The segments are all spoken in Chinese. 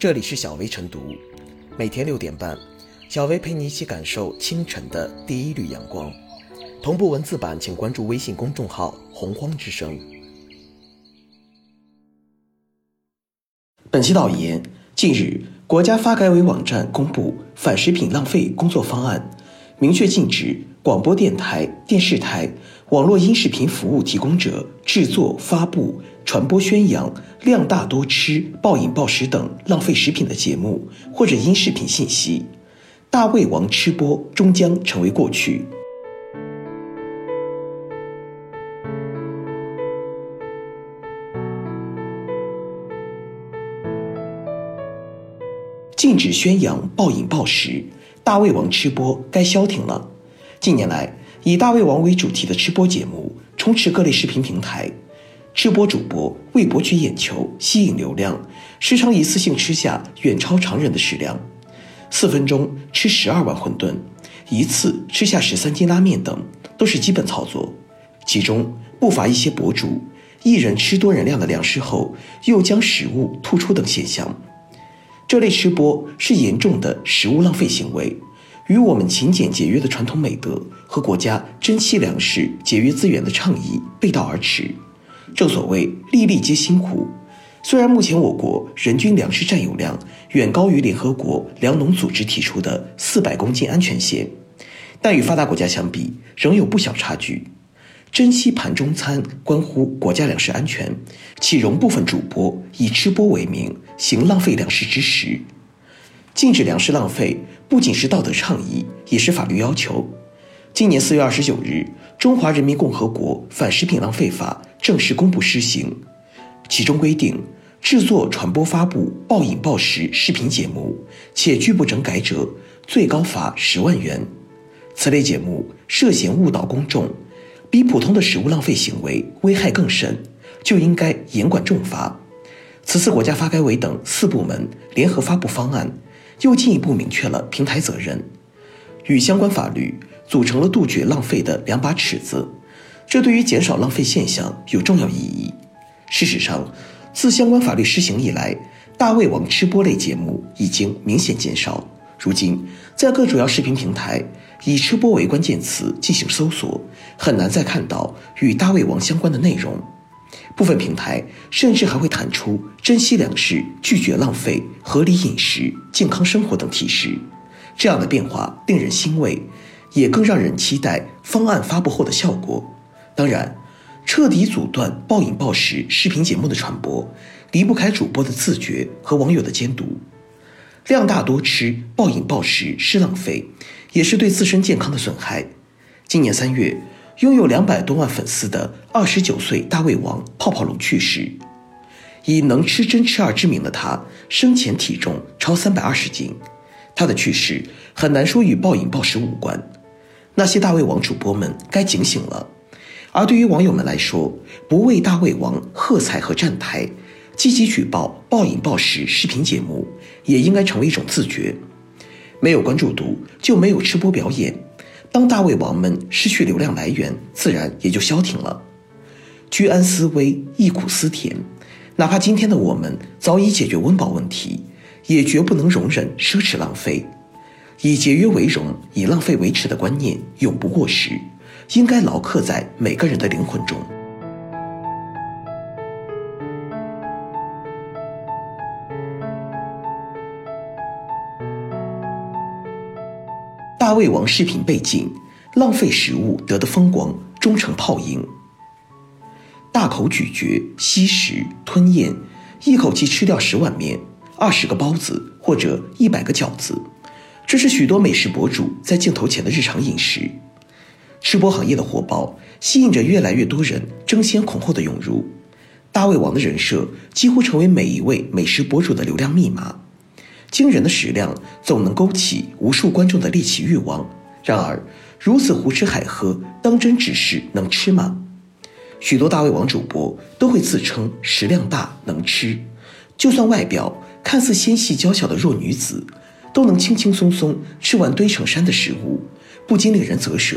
这里是小薇晨读，每天六点半，小薇陪你一起感受清晨的第一缕阳光。同步文字版，请关注微信公众号“洪荒之声”。本期导言：近日，国家发改委网站公布反食品浪费工作方案，明确禁止广播电台、电视台、网络音视频服务提供者制作、发布。传播宣扬量大多吃、暴饮暴食等浪费食品的节目或者音视频信息，大胃王吃播终将成为过去。禁止宣扬暴饮暴食，大胃王吃播该消停了。近年来，以大胃王为主题的吃播节目充斥各类视频平台。吃播主播为博取眼球、吸引流量，时常一次性吃下远超常人的食量，四分钟吃十二碗馄饨，一次吃下十三斤拉面等，都是基本操作。其中不乏一些博主，一人吃多人量的粮食后，又将食物吐出等现象。这类吃播是严重的食物浪费行为，与我们勤俭节约的传统美德和国家珍惜粮食、节约资源的倡议背道而驰。正所谓粒粒皆辛苦，虽然目前我国人均粮食占有量远高于联合国粮农组织提出的四百公斤安全线，但与发达国家相比，仍有不小差距。珍惜盘中餐关乎国家粮食安全，岂容部分主播以吃播为名行浪费粮食之实？禁止粮食浪费不仅是道德倡议，也是法律要求。今年四月二十九日，《中华人民共和国反食品浪费法》正式公布施行，其中规定，制作、传播、发布暴饮暴食视频节目且拒不整改者，最高罚十万元。此类节目涉嫌误导公众，比普通的食物浪费行为危害更甚，就应该严管重罚。此次国家发改委等四部门联合发布方案，又进一步明确了平台责任，与相关法律。组成了杜绝浪费的两把尺子，这对于减少浪费现象有重要意义。事实上，自相关法律施行以来，大胃王吃播类节目已经明显减少。如今，在各主要视频平台以“吃播”为关键词进行搜索，很难再看到与大胃王相关的内容。部分平台甚至还会弹出“珍惜粮食、拒绝浪费、合理饮食、健康生活”等提示。这样的变化令人欣慰。也更让人期待方案发布后的效果。当然，彻底阻断暴饮暴食视频节目的传播，离不开主播的自觉和网友的监督。量大多吃、暴饮暴食是浪费，也是对自身健康的损害。今年三月，拥有两百多万粉丝的二十九岁大胃王泡泡龙去世。以能吃真吃二知名的他，生前体重超三百二十斤。他的去世很难说与暴饮暴食无关。那些大胃王主播们该警醒了，而对于网友们来说，不为大胃王喝彩和站台，积极举报暴饮暴食视频节目，也应该成为一种自觉。没有关注度，就没有吃播表演。当大胃王们失去流量来源，自然也就消停了。居安思危，忆苦思甜，哪怕今天的我们早已解决温饱问题，也绝不能容忍奢侈浪费。以节约为荣，以浪费为耻的观念永不过时，应该牢刻在每个人的灵魂中。大胃王视频被禁，浪费食物得的风光终成泡影。大口咀嚼、吸食、吞咽，一口气吃掉十碗面、二十个包子或者一百个饺子。这是许多美食博主在镜头前的日常饮食。吃播行业的火爆，吸引着越来越多人争先恐后的涌入。大胃王的人设几乎成为每一位美食博主的流量密码。惊人的食量总能勾起无数观众的猎奇欲望。然而，如此胡吃海喝，当真只是能吃吗？许多大胃王主播都会自称食量大、能吃，就算外表看似纤细娇小的弱女子。都能轻轻松松吃完堆成山的食物，不禁令人啧舌。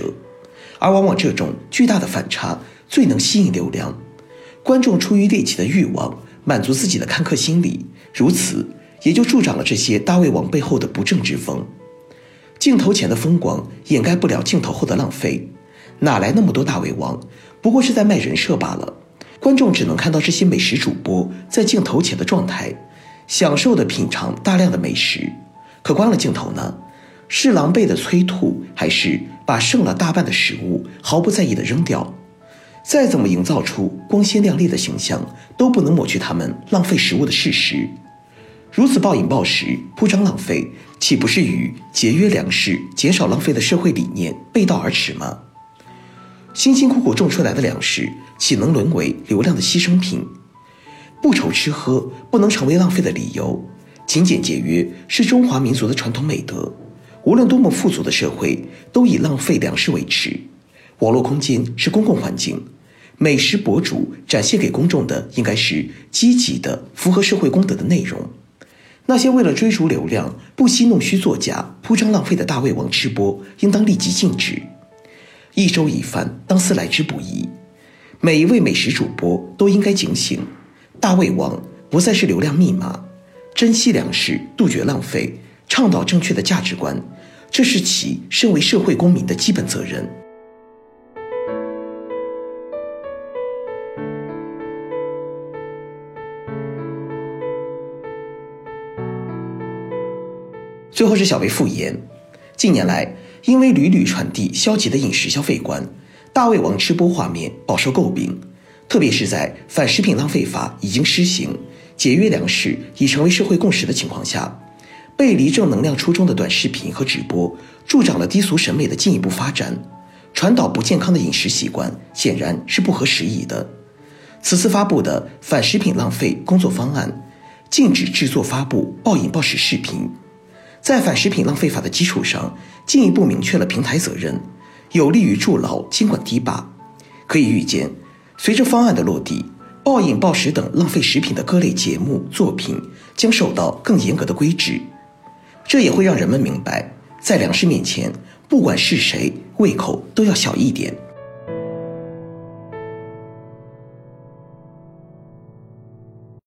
而往往这种巨大的反差最能吸引流量，观众出于猎奇的欲望，满足自己的看客心理，如此也就助长了这些大胃王背后的不正之风。镜头前的风光掩盖不了镜头后的浪费，哪来那么多大胃王？不过是在卖人设罢了。观众只能看到这些美食主播在镜头前的状态，享受的品尝大量的美食。可关了镜头呢？是狼狈的催吐，还是把剩了大半的食物毫不在意的扔掉？再怎么营造出光鲜亮丽的形象，都不能抹去他们浪费食物的事实。如此暴饮暴食、铺张浪费，岂不是与节约粮食、减少浪费的社会理念背道而驰吗？辛辛苦苦种出来的粮食。岂能沦为流量的牺牲品？不愁吃喝不能成为浪费的理由。勤俭节约是中华民族的传统美德。无论多么富足的社会，都以浪费粮食为耻。网络空间是公共环境，美食博主展现给公众的应该是积极的、符合社会公德的内容。那些为了追逐流量不惜弄虚作假、铺张浪费的大胃王吃播，应当立即禁止。一粥一饭，当思来之不易。每一位美食主播都应该警醒，大胃王不再是流量密码，珍惜粮食，杜绝浪费，倡导正确的价值观，这是其身为社会公民的基本责任。最后是小薇复言，近年来因为屡屡传递消极的饮食消费观。大胃王吃播画面饱受诟病，特别是在反食品浪费法已经施行、节约粮食已成为社会共识的情况下，背离正能量初衷的短视频和直播，助长了低俗审美的进一步发展，传导不健康的饮食习惯，显然是不合时宜的。此次发布的反食品浪费工作方案，禁止制作发布暴饮暴食视频，在反食品浪费法的基础上，进一步明确了平台责任。有利于筑牢监管堤坝。可以预见，随着方案的落地，暴饮暴食等浪费食品的各类节目作品将受到更严格的规制。这也会让人们明白，在粮食面前，不管是谁，胃口都要小一点。